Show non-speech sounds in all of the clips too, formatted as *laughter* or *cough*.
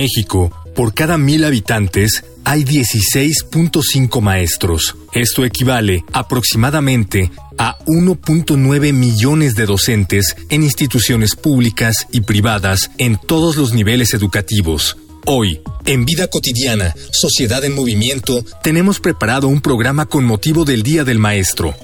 México, por cada mil habitantes, hay 16.5 maestros. Esto equivale aproximadamente a 1.9 millones de docentes en instituciones públicas y privadas en todos los niveles educativos. Hoy, en Vida Cotidiana, Sociedad en Movimiento, tenemos preparado un programa con motivo del Día del Maestro.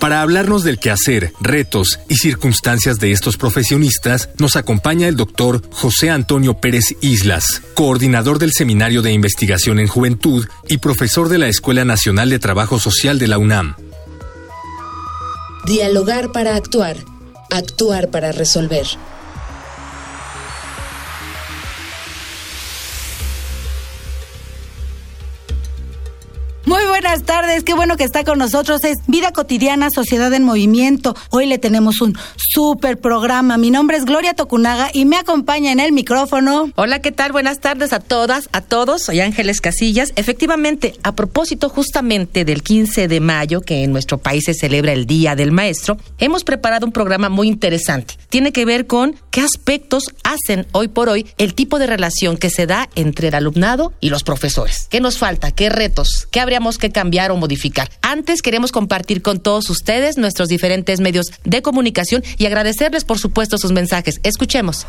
Para hablarnos del quehacer, retos y circunstancias de estos profesionistas, nos acompaña el doctor José Antonio Pérez Islas, coordinador del Seminario de Investigación en Juventud y profesor de la Escuela Nacional de Trabajo Social de la UNAM. Dialogar para actuar, actuar para resolver. Muy buenas tardes, qué bueno que está con nosotros. Es Vida Cotidiana, Sociedad en Movimiento. Hoy le tenemos un súper programa. Mi nombre es Gloria Tocunaga y me acompaña en el micrófono. Hola, ¿qué tal? Buenas tardes a todas, a todos. Soy Ángeles Casillas. Efectivamente, a propósito justamente del 15 de mayo, que en nuestro país se celebra el Día del Maestro, hemos preparado un programa muy interesante. Tiene que ver con qué aspectos hacen hoy por hoy el tipo de relación que se da entre el alumnado y los profesores. ¿Qué nos falta? ¿Qué retos? ¿Qué habría que cambiar o modificar. Antes queremos compartir con todos ustedes nuestros diferentes medios de comunicación y agradecerles por supuesto sus mensajes. Escuchemos.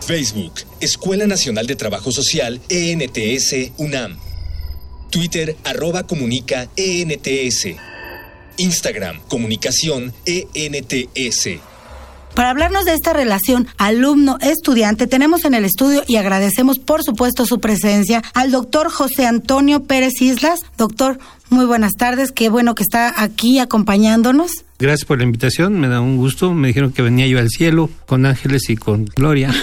Facebook, Escuela Nacional de Trabajo Social, ENTS, UNAM. Twitter, arroba comunica, ENTS. Instagram, comunicación, ENTS. Para hablarnos de esta relación alumno-estudiante, tenemos en el estudio y agradecemos por supuesto su presencia al doctor José Antonio Pérez Islas. Doctor, muy buenas tardes, qué bueno que está aquí acompañándonos. Gracias por la invitación, me da un gusto. Me dijeron que venía yo al cielo con ángeles y con gloria.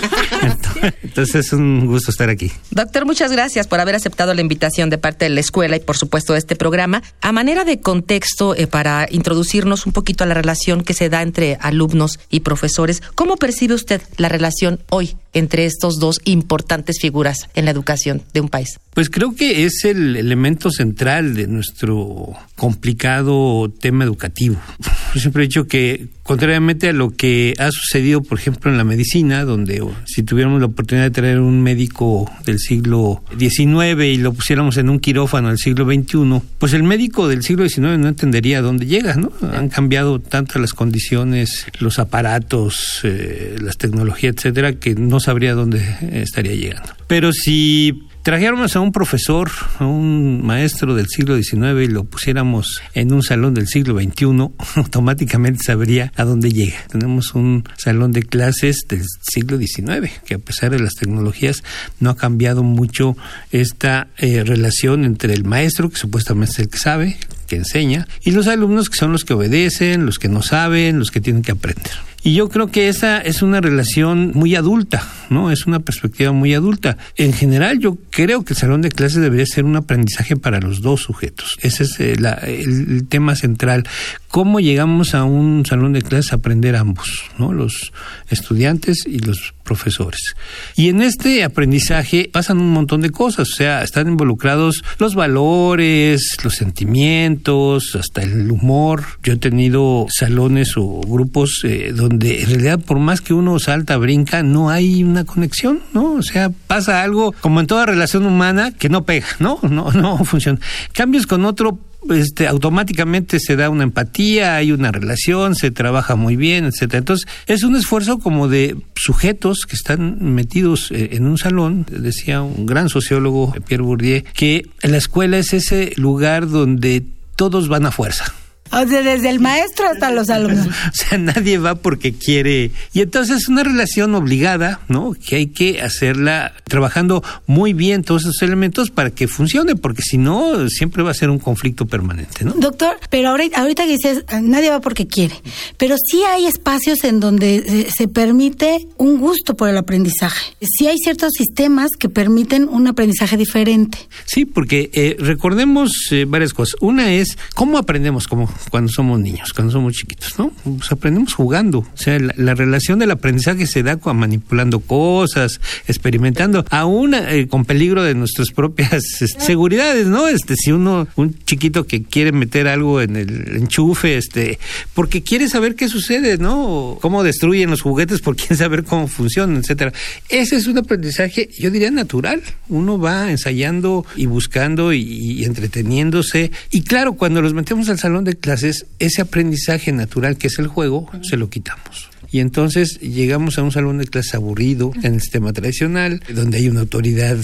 *laughs* Entonces es un gusto estar aquí. Doctor, muchas gracias por haber aceptado la invitación de parte de la escuela y por supuesto de este programa. A manera de contexto, eh, para introducirnos un poquito a la relación que se da entre alumnos y profesores, ¿cómo percibe usted la relación hoy entre estos dos importantes figuras en la educación de un país? Pues creo que es el elemento central de nuestro complicado tema educativo. *laughs* Yo siempre he dicho que, contrariamente a lo que ha sucedido, por ejemplo, en la medicina, donde si tuviéramos la oportunidad de tener un médico del siglo XIX y lo pusiéramos en un quirófano del siglo XXI, pues el médico del siglo XIX no entendería dónde llega, ¿no? Han cambiado tanto las condiciones, los aparatos, eh, las tecnologías, etcétera, que no sabría dónde estaría llegando. Pero si trajéramos a un profesor, a un maestro del siglo XIX y lo pusiéramos en un salón del siglo XXI, *laughs* automáticamente sabría a dónde llega. Tenemos un salón de clases del siglo XIX, que a pesar de las tecnologías no ha cambiado mucho esta eh, relación entre el maestro, que supuestamente es el que sabe, que enseña, y los alumnos que son los que obedecen, los que no saben, los que tienen que aprender. Y yo creo que esa es una relación muy adulta, ¿no? Es una perspectiva muy adulta. En general, yo creo que el salón de clases debería ser un aprendizaje para los dos sujetos. Ese es eh, el, tema central. ¿Cómo llegamos a un salón de clases a aprender ambos, ¿no? Los estudiantes y los profesores. Y en este aprendizaje pasan un montón de cosas, o sea, están involucrados los valores, los sentimientos, hasta el humor. Yo he tenido salones o grupos eh, donde en realidad por más que uno salta, brinca, no hay una conexión, ¿no? O sea, pasa algo como en toda relación humana que no pega, ¿no? No, no *laughs* funciona. Cambios con otro este, automáticamente se da una empatía, hay una relación, se trabaja muy bien, etcétera. Entonces, es un esfuerzo como de sujetos que están metidos eh, en un salón, decía un gran sociólogo, Pierre Bourdieu, que la escuela es ese lugar donde todos van a fuerza O sea, desde el maestro hasta los alumnos. *laughs* O sea, nadie va porque quiere. Y entonces es una relación obligada, ¿no? Que hay que hacerla trabajando muy bien todos esos elementos para que funcione, porque si no, siempre va a ser un conflicto permanente, ¿no? Doctor, pero ahorita, ahorita que dices, nadie va porque quiere, pero sí hay espacios en donde eh, se permite un gusto por el aprendizaje. Sí hay ciertos sistemas que permiten un aprendizaje diferente. Sí, porque eh, recordemos eh, varias cosas. Una es cómo aprendemos como cuando somos niños, cuando somos chiquitos, ¿no? Pues aprendemos jugando. O sea, la, relación del aprendizaje se da con, manipulando cosas, experimentando, aún eh, con peligro de nuestras propias *laughs* este, seguridades, ¿no? Este, si uno, un chiquito que quiere meter algo en el enchufe, este, porque quiere saber qué sucede, ¿no? Cómo destruyen los juguetes, porque *laughs* quiere saber cómo funcionan, etcétera. Ese es un aprendizaje, yo diría natural. Uno va ensayando y buscando y entreteniéndose. Y claro, cuando los metemos al salón de clases, ese aprendizaje natural que es el juego, se lo quitamos. Y entonces llegamos a un salón de clases aburrido en el sistema tradicional, donde hay una autoridad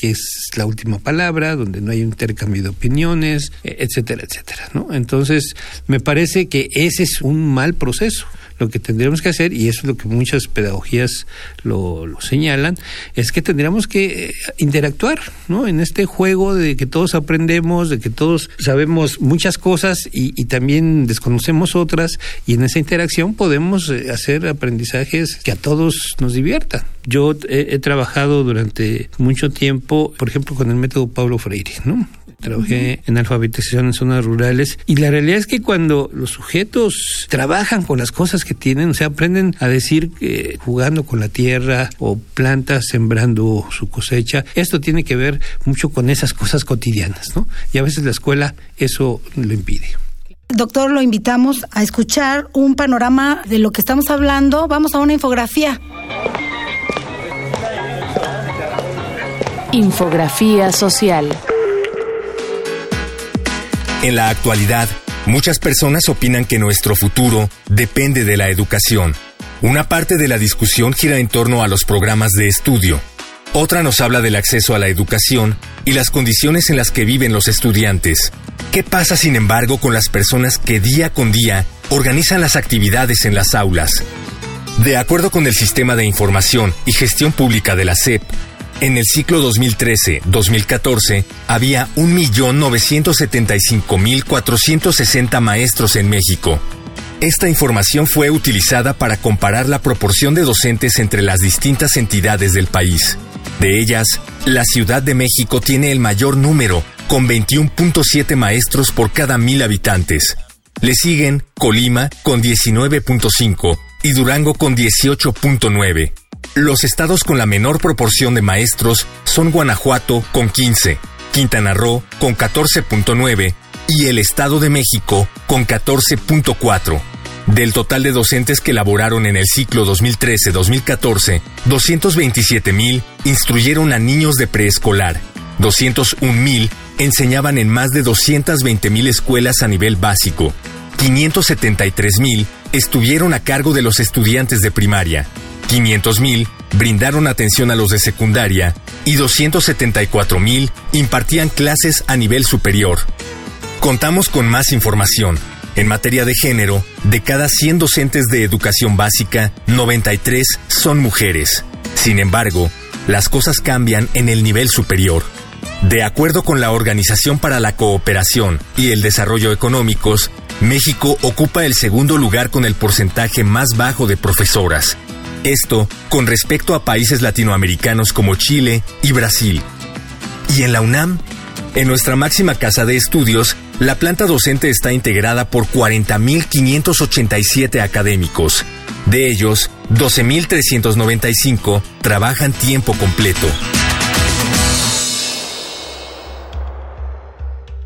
que es la última palabra, donde no hay un intercambio de opiniones, etcétera, etcétera. ¿no? Entonces, me parece que ese es un mal proceso lo que tendríamos que hacer, y eso es lo que muchas pedagogías lo, señalan, es que tendríamos que eh, interactuar, ¿no? En este juego de que todos aprendemos, de que todos sabemos muchas cosas y, también desconocemos otras, y en esa interacción podemos eh, hacer aprendizajes que a todos nos diviertan. Yo he, he trabajado durante mucho tiempo, por ejemplo, con el método Pablo Freire, ¿no? trabajé en alfabetización en zonas rurales y la realidad es que cuando los sujetos trabajan con las cosas que tienen, o sea, aprenden a decir que jugando con la tierra o plantas sembrando su cosecha, esto tiene que ver mucho con esas cosas cotidianas, ¿no? Y a veces la escuela eso lo impide. Doctor, lo invitamos a escuchar un panorama de lo que estamos hablando. Vamos a una infografía. Infografía social. En la actualidad, muchas personas opinan que nuestro futuro depende de la educación. Una parte de la discusión gira en torno a los programas de estudio. Otra nos habla del acceso a la educación y las condiciones en las que viven los estudiantes. ¿Qué pasa, sin embargo, con las personas que día con día organizan las actividades en las aulas? De acuerdo con el Sistema de Información y Gestión Pública de la SEP, en el ciclo 2013-2014 había 1.975.460 maestros en México. Esta información fue utilizada para comparar la proporción de docentes entre las distintas entidades del país. De ellas, la Ciudad de México tiene el mayor número, con 21.7 maestros por cada mil habitantes. Le siguen Colima con 19.5 y Durango con 18.9. Los estados con la menor proporción de maestros son Guanajuato con 15, Quintana Roo con 14.9 y el Estado de México con 14.4. Del total de docentes que laboraron en el ciclo 2013-2014, 227 mil instruyeron a niños de preescolar, 201 mil enseñaban en más de 220 mil escuelas a nivel básico, 573 mil estuvieron a cargo de los estudiantes de primaria, 500.000 brindaron atención a los de secundaria y 274.000 impartían clases a nivel superior. Contamos con más información. En materia de género, de cada 100 docentes de educación básica, 93 son mujeres. Sin embargo, las cosas cambian en el nivel superior. De acuerdo con la Organización para la Cooperación y el Desarrollo Económicos, México ocupa el segundo lugar con el porcentaje más bajo de profesoras, esto con respecto a países latinoamericanos como Chile y Brasil. Y en la UNAM, en nuestra máxima casa de estudios, la planta docente está integrada por 40.587 académicos. De ellos, 12.395 trabajan tiempo completo.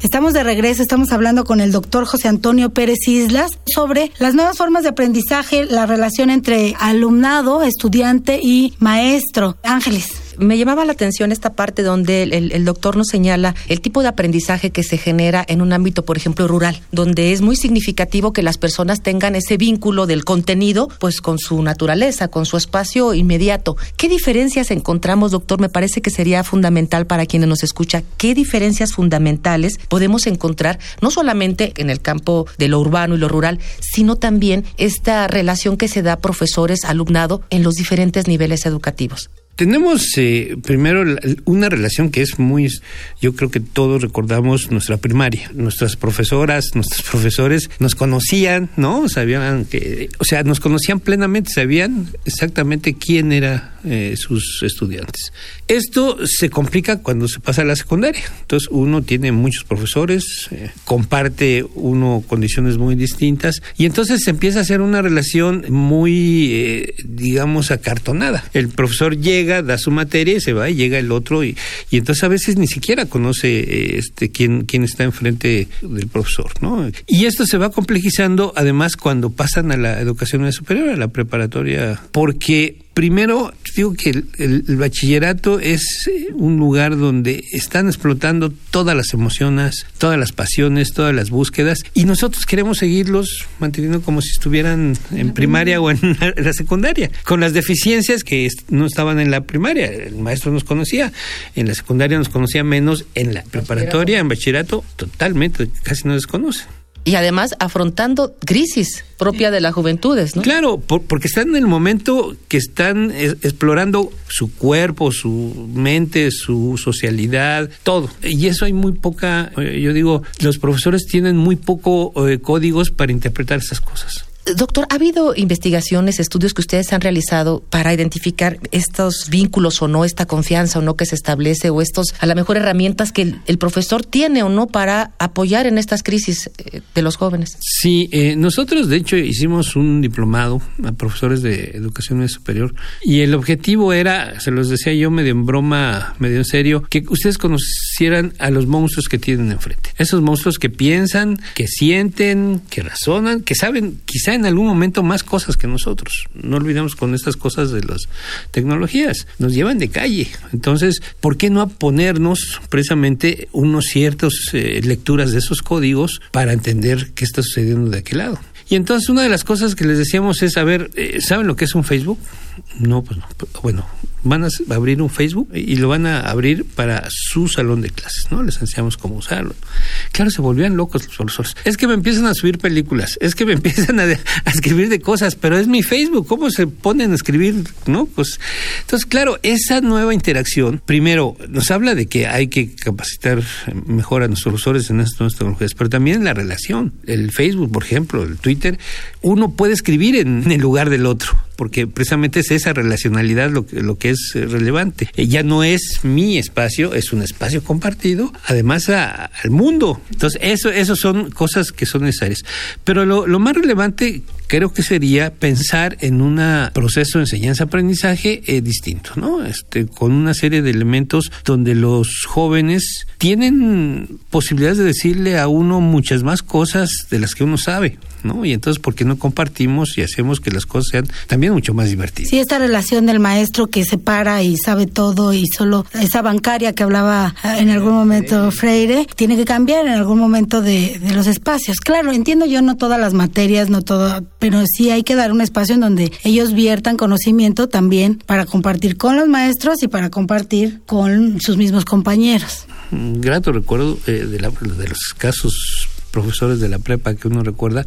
Estamos de regreso, estamos hablando con el doctor José Antonio Pérez Islas sobre las nuevas formas de aprendizaje, la relación entre alumnado, estudiante y maestro. Ángeles. Me llamaba la atención esta parte donde el, doctor nos señala el tipo de aprendizaje que se genera en un ámbito, por ejemplo, rural, donde es muy significativo que las personas tengan ese vínculo del contenido, pues con su naturaleza, con su espacio inmediato. ¿Qué diferencias encontramos, doctor? Me parece que sería fundamental para quienes nos escucha. ¿Qué diferencias fundamentales podemos encontrar, no solamente en el campo de lo urbano y lo rural, sino también esta relación que se da profesores-alumnado en los diferentes niveles educativos? Tenemos eh, primero una relación que es muy, yo creo que todos recordamos nuestra primaria. Nuestras profesoras, nuestros *laughs* profesores nos conocían, ¿no? Sabían que, o sea, nos conocían plenamente, sabían exactamente quién era eh, sus estudiantes. Esto se complica cuando se pasa a la secundaria. Entonces uno tiene muchos profesores, eh, comparte uno condiciones muy distintas y entonces se empieza a hacer una relación muy, eh, digamos, acartonada. El profesor llega, da su materia y se va y llega el otro y, entonces a veces ni siquiera conoce este quién, quién está enfrente del profesor, ¿no? Y esto se va complejizando además cuando pasan a la educación superior, a la preparatoria, porque primero, digo que el, bachillerato es eh, un lugar donde están explotando todas las emociones, todas las pasiones, todas las búsquedas, y nosotros queremos seguirlos manteniendo como si estuvieran en primaria o en *laughs* la secundaria, con las deficiencias que no estaban en la primaria. El maestro nos conocía, en la secundaria nos conocía menos, en la preparatoria, en bachillerato, totalmente, casi no desconoce y además afrontando crisis propia de las juventudes, ¿no? Claro, porque están en el momento que están explorando su cuerpo, su mente, su socialidad, todo. Y eso hay muy poca, eh, yo digo, los profesores tienen muy poco eh, códigos para interpretar esas cosas. Doctor, ¿ha habido investigaciones, estudios que ustedes han realizado para identificar estos vínculos o no, esta confianza o no que se establece o estos, a lo mejor, herramientas que el, profesor tiene o no para apoyar en estas crisis eh, de los jóvenes? Sí, eh, nosotros de hecho hicimos un diplomado a profesores de educación superior y el objetivo era, se los decía yo medio en broma, medio en serio, que ustedes conocieran a los monstruos que tienen enfrente. Esos monstruos que piensan, que sienten, que razonan, que saben quizá en algún momento más cosas que nosotros. No olvidemos con estas cosas de las tecnologías. Nos llevan de calle. Entonces, ¿por qué no ponernos precisamente unos ciertos eh, lecturas de esos códigos para entender qué está sucediendo de aquel lado? Y entonces una de las cosas que les decíamos es, a ver, eh, ¿saben lo que es un Facebook? No, pues no. Bueno, van a abrir un Facebook y lo van a abrir para su salón de clases, ¿no? Les enseñamos cómo usarlo. Claro, se volvían locos los profesores. Es que me empiezan a subir películas, es que me *laughs* empiezan a, escribir de cosas, pero es mi Facebook, ¿cómo se ponen a escribir, no? Pues, entonces, claro, esa nueva interacción, primero, nos habla de que hay que capacitar mejor a nuestros profesores en estas nuevas tecnologías, pero también la relación. El Facebook, por ejemplo, el Twitter, uno puede escribir en el lugar del otro porque precisamente es esa relacionalidad lo que, es relevante. Eh, ya no es mi espacio, es un espacio compartido, además al mundo. Entonces, eso, eso son cosas que son necesarias. Pero lo, lo más relevante creo que sería pensar en un proceso de enseñanza-aprendizaje eh, distinto, ¿no? Este, con una serie de elementos donde los jóvenes tienen posibilidades de decirle a uno muchas más cosas de las que uno sabe. ¿No? Y entonces, ¿por qué no compartimos y hacemos que las cosas sean también mucho más divertidas? Sí, esta relación del maestro que se para y sabe todo y solo esa bancaria que hablaba ah, en algún momento Freire, tiene que cambiar en algún momento de, de los espacios. Claro, entiendo yo no todas las materias, no todo, pero sí hay que dar un espacio en donde ellos viertan conocimiento también para compartir con los maestros y para compartir con sus mismos compañeros. Un grato recuerdo eh, de, de los casos profesores de la prepa que uno recuerda,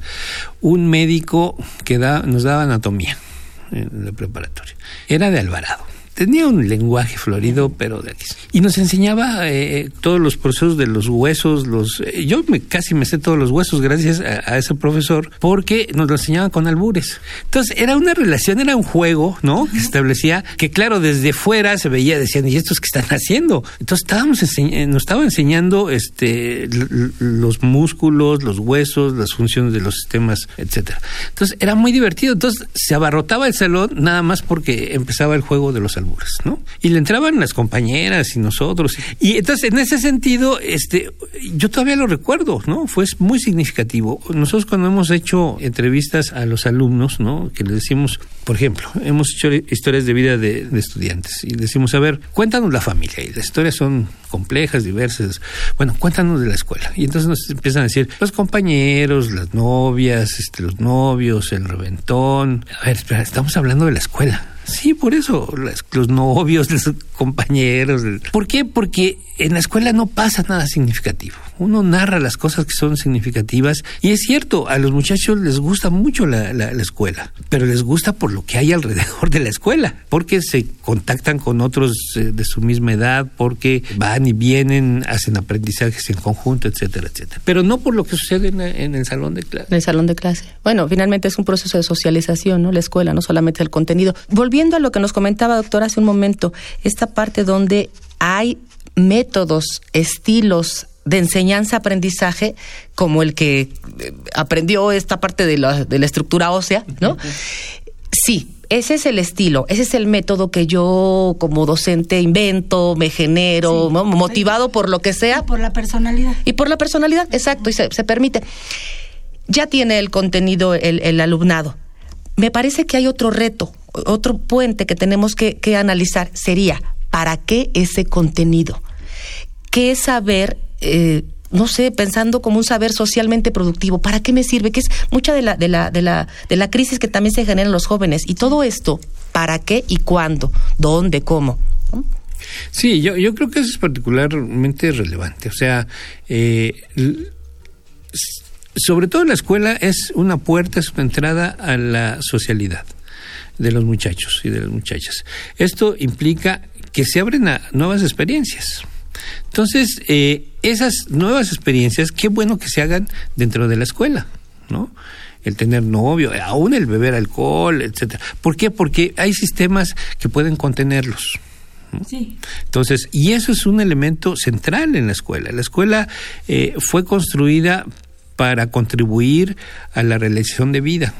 un médico que da, nos daba anatomía en la preparatoria. Era de Alvarado tenía un lenguaje florido, pero de aquí. Y nos enseñaba eh, todos los procesos de los huesos, los eh, yo me, casi me sé todos los huesos gracias a, ese profesor, porque nos lo enseñaba con albures. Entonces, era una relación, era un juego, ¿no? Que establecía que, claro, desde fuera se veía, decían, ¿y estos qué están haciendo? Entonces, estábamos eh, nos estaba enseñando este, los músculos, los huesos, las funciones de los sistemas, etcétera. Entonces, era muy divertido. Entonces, se abarrotaba el salón nada más porque empezaba el juego de los albures. ¿No? Y le entraban las compañeras y nosotros. Y entonces, en ese sentido, este, yo todavía lo recuerdo, ¿no? Fue muy significativo. Nosotros cuando hemos hecho entrevistas a los alumnos, ¿no? Que les decimos, por ejemplo, hemos hecho historias de vida de, de estudiantes y decimos, a ver, cuéntanos la familia. Y las historias son complejas, diversas. Bueno, cuéntanos de la escuela. Y entonces nos empiezan a decir, los compañeros, las novias, este, los novios, el reventón. A ver, espera, estamos hablando de la escuela. Sí, por eso, los novios, *laughs* los compañeros. ¿Por qué? Porque en la escuela no pasa nada significativo. Uno narra las cosas que son significativas y es cierto, a los muchachos les gusta mucho la, la, escuela, pero les gusta por lo que hay alrededor de la escuela, porque se contactan con otros eh, de su misma edad, porque van y vienen, hacen aprendizajes en conjunto, etcétera, etcétera. Pero no por lo que sucede en, en el salón de clase. En el salón de clase. Bueno, finalmente es un proceso de socialización, ¿no? La escuela, no solamente el contenido. Volviendo a lo que nos comentaba, doctor, hace un momento, esta parte donde hay métodos, estilos de enseñanza-aprendizaje como el que eh, aprendió esta parte de la, de la estructura ósea, ¿no? Sí, ese es el estilo, ese es el método que yo como docente invento, me genero, motivado por lo que sea. Y por la personalidad. Y por la personalidad, exacto, y se, permite. Ya tiene el contenido el, el, alumnado. Me parece que hay otro reto, otro puente que tenemos que, analizar. Sería, ¿para qué ese contenido? ¿Qué saber eh, no sé, pensando como un saber socialmente productivo, ¿para qué me sirve? Que es mucha de la, de la, de la, de la crisis que también se genera en los jóvenes. Y todo esto, ¿para qué y cuándo? ¿Dónde? ¿Cómo? Sí, yo, yo creo que eso es particularmente relevante. O sea, eh, sobre todo la escuela es una puerta, es una entrada a la socialidad de los muchachos y de las muchachas. Esto implica que se abren a nuevas experiencias. Entonces, eh, esas nuevas experiencias, qué bueno que se hagan dentro de la escuela, ¿no? el tener novio, aún el beber alcohol, etcétera. ¿Por qué? Porque hay sistemas que pueden contenerlos. Sí. Entonces, y eso es un elemento central en la escuela. La escuela eh, fue construida para contribuir a la realización de vida.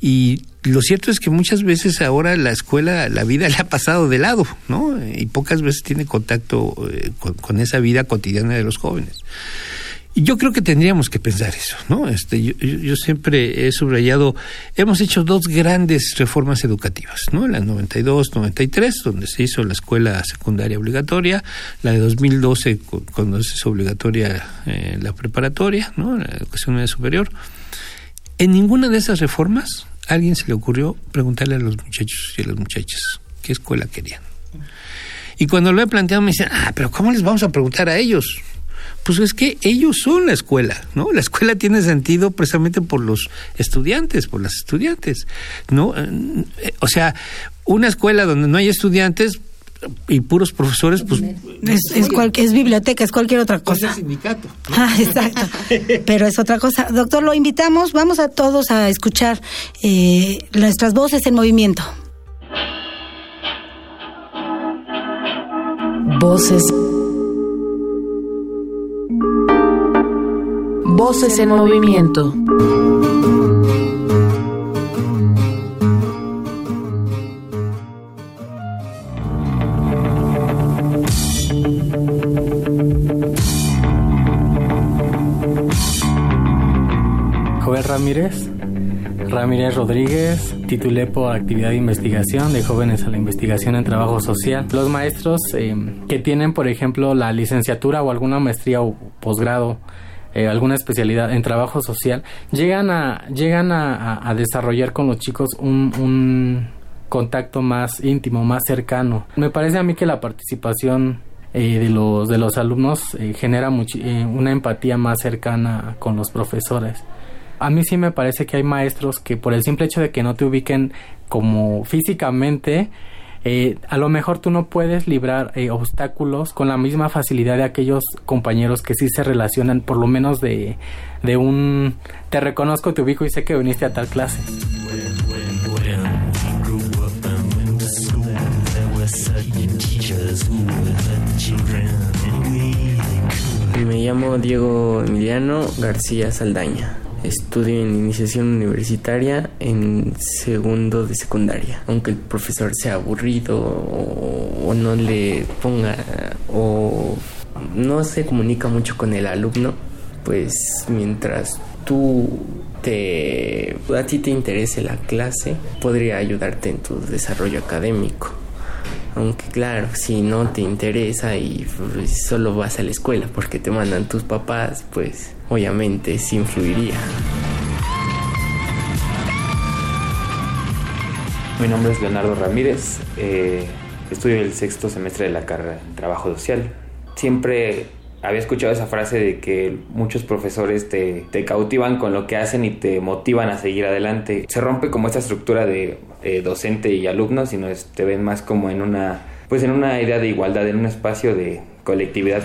Y lo cierto es que muchas veces ahora la escuela, la vida *laughs* le ha pasado de lado, ¿no? Y pocas veces tiene contacto eh, con, esa vida cotidiana de los jóvenes. Yo creo que tendríamos que pensar eso, ¿no? Este, yo, siempre he subrayado, hemos hecho dos grandes reformas educativas, ¿no? La 92-93, donde se hizo la escuela secundaria obligatoria, la de 2012, cuando se hizo obligatoria eh, la preparatoria, ¿no? La educación media superior. En ninguna de esas reformas alguien se le ocurrió preguntarle a los muchachos y a las muchachas qué escuela querían. Y cuando lo he planteado me dicen, ah, pero ¿cómo les vamos a preguntar a ellos? Pues es que ellos son la escuela, ¿no? La escuela tiene sentido precisamente por los estudiantes, por las estudiantes, ¿no? Eh, o sea, una escuela donde no hay estudiantes, y puros profesores, pues... Es, es, biblioteca, es cualquier otra cosa. Es sindicato. *laughs* Ah, exacto. Pero es otra cosa. Doctor, lo invitamos, vamos a todos a escuchar eh, nuestras voces en movimiento. Voces. Voces en movimiento. Ramírez. Ramírez Rodríguez, titulé por actividad de investigación de jóvenes a la investigación en trabajo social. Los maestros eh, que tienen, por ejemplo, la licenciatura o alguna maestría o posgrado, eh, alguna especialidad en trabajo social, llegan a, llegan a, desarrollar con los chicos un, contacto más íntimo, más cercano. Me parece a mí que la participación eh, de, los, de los alumnos genera una empatía más cercana con los profesores a mí sí me parece que hay maestros que por el simple hecho de que no te ubiquen como físicamente, eh, a lo mejor tú no puedes librar eh, obstáculos con la misma facilidad de aquellos compañeros que sí se relacionan, por lo menos de, de un te reconozco, te ubico y sé que viniste a tal clase. Me llamo Diego Emiliano García Saldaña. Estudio en iniciación universitaria en segundo de secundaria. Aunque el profesor sea aburrido o, no le ponga o no se comunica mucho con el alumno, pues mientras tú te a ti te interese la clase, podría ayudarte en tu desarrollo académico. Aunque claro, si no te interesa y pues, solo vas a la escuela porque te mandan tus papás, pues obviamente sí influiría. Mi nombre es Leonardo Ramírez, eh, estudio el sexto semestre de la carrera en Trabajo Social. Siempre había escuchado esa frase de que muchos profesores te, cautivan con lo que hacen y te motivan a seguir adelante. Se rompe como esta estructura de docente y alumno, sino te ven más como en una, pues en una idea de igualdad, en un espacio de colectividad.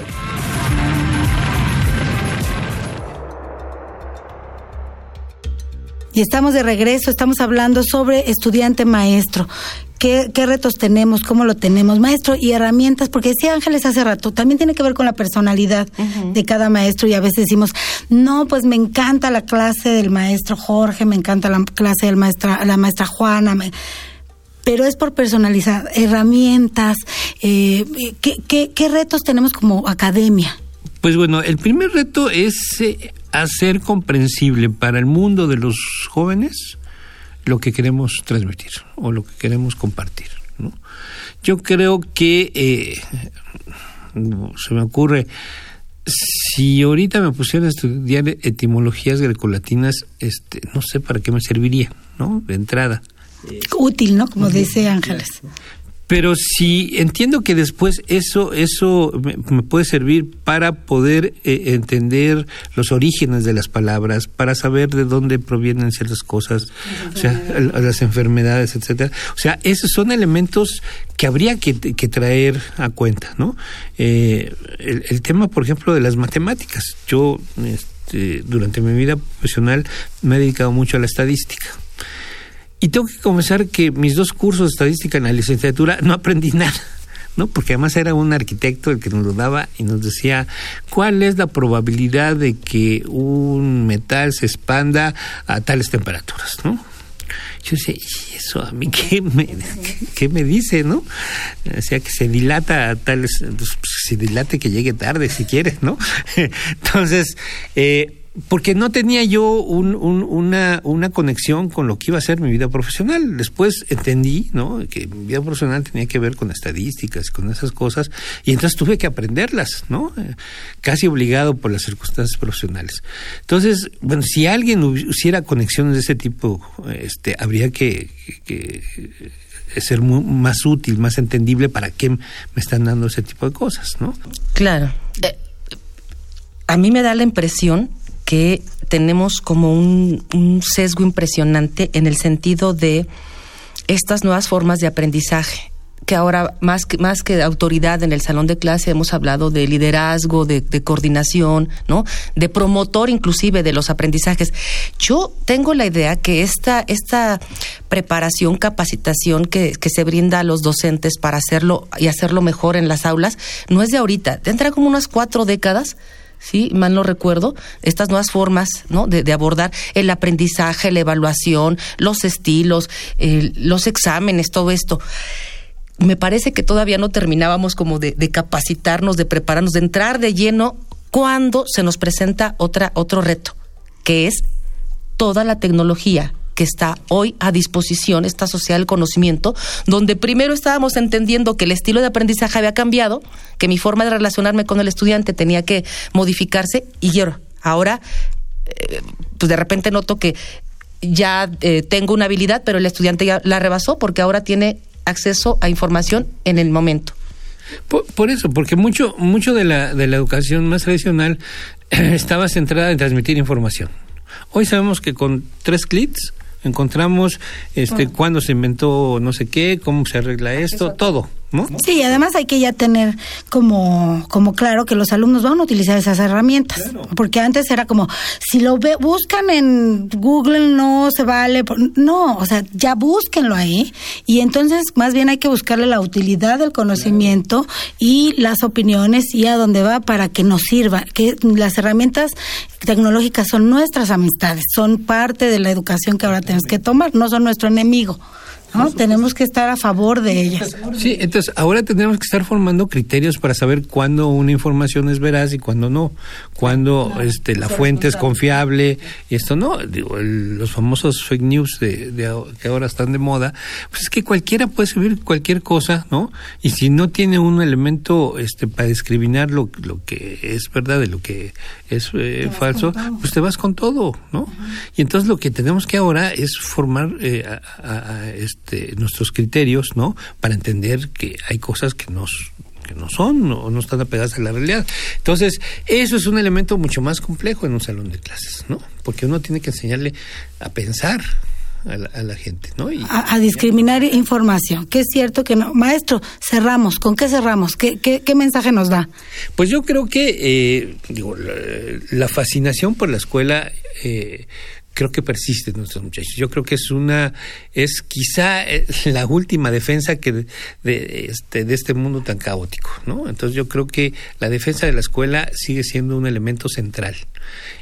Y estamos de regreso, estamos hablando sobre estudiante maestro. ¿Qué, retos tenemos? ¿Cómo lo tenemos? Maestro y herramientas, porque decía Ángeles hace rato, también tiene que ver con la personalidad de cada maestro y a veces decimos, no, pues me encanta la clase del maestro Jorge, me encanta la clase del maestra, la maestra Juana. pero es por personalizar, herramientas, eh, ¿qué, qué, retos tenemos como academia? Pues bueno, el primer reto es eh, hacer comprensible para el mundo de los jóvenes lo que queremos transmitir o lo que queremos compartir. ¿no? Yo creo que eh, se me ocurre, si ahorita me pusieran a estudiar etimologías grecolatinas, este, no sé para qué me serviría, ¿no? De entrada. Útil, ¿no? Como dice Ángeles. Pero si entiendo que después eso, eso me, puede servir para poder eh, entender los orígenes de las palabras, para saber de dónde provienen ciertas cosas, o sea, las enfermedades, etcétera. O sea, esos son elementos que habría que, traer a cuenta, ¿no? Eh, el, tema, por ejemplo, de las matemáticas. Yo, este, durante mi vida profesional, me he dedicado mucho a la estadística. Y tengo que confesar que mis dos cursos de estadística en la licenciatura no aprendí nada. *laughs* ¿no? Porque además era un arquitecto el que nos lo daba y nos decía cuál es la probabilidad de que un metal se expanda a tales temperaturas, ¿no? Yo decía, ¿y eso a mí qué me, *laughs* qué, me dice, no? O sea, que se dilata a tales, pues, se dilate que llegue tarde si quieres, ¿no? *laughs* Entonces, eh, porque no tenía yo una, una conexión con lo que iba a ser mi vida profesional. Después entendí ¿no? que mi vida profesional tenía que ver con estadísticas, con esas cosas, y entonces tuve que aprenderlas, ¿no? casi obligado por las circunstancias profesionales. Entonces, bueno, si alguien hiciera conexiones de ese tipo, este, habría que, ser más útil, más entendible para qué me están dando ese tipo de cosas, ¿no? Claro. Eh, a mí me da la impresión que tenemos como un, sesgo impresionante en el sentido de estas nuevas formas de aprendizaje que ahora más que más que de autoridad en el salón de clase hemos hablado de liderazgo, de, coordinación, ¿no? De promotor inclusive de los aprendizajes. Yo tengo la idea que esta, esta preparación, capacitación que, que se brinda a los docentes para hacerlo y hacerlo mejor en las aulas, no es de ahorita, tendrá como unas cuatro décadas ¿sí? Mal no recuerdo, estas nuevas formas, ¿no? De, abordar el aprendizaje, la evaluación, los estilos, los exámenes, todo esto. Me parece que todavía no terminábamos como de, de, capacitarnos, de prepararnos, de entrar de lleno cuando se nos presenta otra, otro reto, que es toda la tecnología que está hoy a disposición, esta sociedad del conocimiento, donde primero estábamos entendiendo que el estilo de aprendizaje había cambiado, que mi forma de relacionarme con el estudiante tenía que modificarse y ahora, eh, pues de repente noto que ya eh, tengo una habilidad, pero el estudiante ya la rebasó porque ahora tiene acceso a información en el momento. Por, eso, porque mucho, mucho de la, de la educación más tradicional *clears throat* estaba centrada en transmitir información. Hoy sabemos que con tres clics encontramos este cuándo se inventó no sé qué, cómo se arregla esto, todo, ¿no? Sí, además hay que ya tener como, como claro que los alumnos van a utilizar esas herramientas, porque antes era como, si lo ve, buscan en Google no se vale, no, o sea, ya búsquenlo ahí y entonces más bien hay que buscarle la utilidad del conocimiento y las opiniones y a dónde va para que nos sirva, que las herramientas tecnológicas son nuestras amistades, son parte de la educación que ahora tenemos que tomar, no son nuestro enemigo. ¿No? Tenemos que estar a favor de ellas. Sí, entonces ahora tendremos que estar formando criterios para saber cuándo una información es veraz y cuándo no, cuándo este, la fuente es confiable y esto no. Digo, los famosos fake news de, que ahora están de moda, pues es que cualquiera puede subir cualquier cosa, ¿no? Y si no tiene un elemento este, para discriminar lo, lo que es verdad de lo que es eh, falso, pues te vas con todo, ¿no? Y entonces lo que tenemos que ahora es formar eh, a, este, nuestros criterios, ¿no? Para entender que hay cosas que nos que no son o no están apegadas a la realidad. Entonces, eso es un elemento mucho más complejo en un salón de clases, ¿no? Porque uno tiene que enseñarle a pensar, a la, gente, ¿no? a, discriminar información, que es cierto que no. Maestro, cerramos, ¿con qué cerramos? ¿Qué, qué, mensaje nos da? Pues yo creo que, eh, digo, la, fascinación por la escuela eh, creo que persiste en nuestros muchachos. Yo creo que es una, es quizá eh, *laughs* la última defensa que de, este, de este mundo tan caótico, ¿no? Entonces yo creo que la defensa de la escuela sigue siendo un elemento central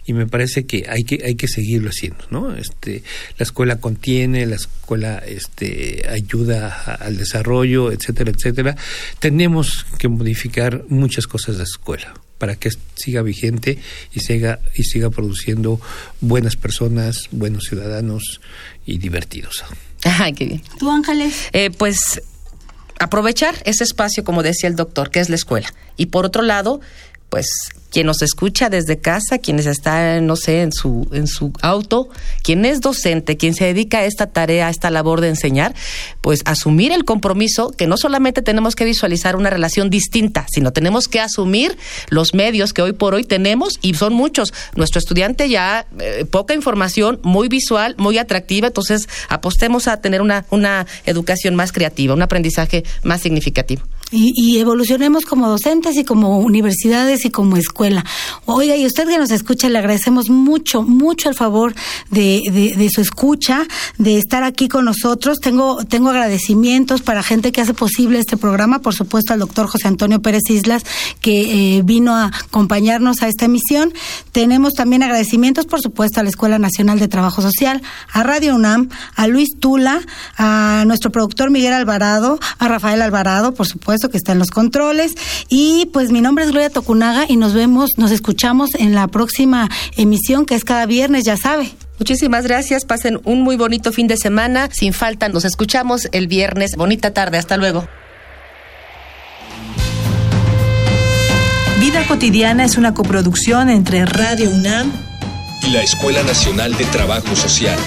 y me parece que hay que hay que seguirlo haciendo, ¿no? Este, la escuela contiene, la escuela este ayuda al desarrollo, etcétera, etcétera. Tenemos que modificar muchas cosas de la escuela para que siga vigente y siga, y siga produciendo buenas personas, buenos ciudadanos y divertidos. Ay, qué bien. ¿Tú, Ángeles? Eh, pues aprovechar ese espacio, como decía el doctor, que es la escuela. Y por otro lado, pues quien nos escucha desde casa, quienes están, no sé, en su, en su auto, quien es docente, quien se dedica a esta tarea, a esta labor de enseñar, pues asumir el compromiso que no solamente tenemos que visualizar una relación distinta, sino tenemos que asumir los medios que hoy por hoy tenemos y son muchos. Nuestro estudiante ya eh, poca información, muy visual, muy atractiva, entonces apostemos a tener una, una educación más creativa, un aprendizaje más significativo. Y, y evolucionemos como docentes y como universidades y como escuelas Oiga, y usted que nos escucha, le agradecemos mucho, mucho el favor de, de, su escucha, de estar aquí con nosotros. Tengo, tengo agradecimientos para gente que hace posible este programa, por supuesto al doctor José Antonio Pérez Islas, que eh, vino a acompañarnos a esta emisión. Tenemos también agradecimientos, por supuesto, a la Escuela Nacional de Trabajo Social, a Radio UNAM, a Luis Tula, a nuestro productor Miguel Alvarado, a Rafael Alvarado, por supuesto, que está en los controles. Y pues mi nombre es Gloria Tocunaga y nos vemos nos escuchamos en la próxima emisión que es cada viernes, ya sabe. Muchísimas gracias, pasen un muy bonito fin de semana. Sin falta, nos escuchamos el viernes. Bonita tarde, hasta luego. Vida cotidiana es una coproducción entre Radio UNAM y la Escuela Nacional de Trabajo Social.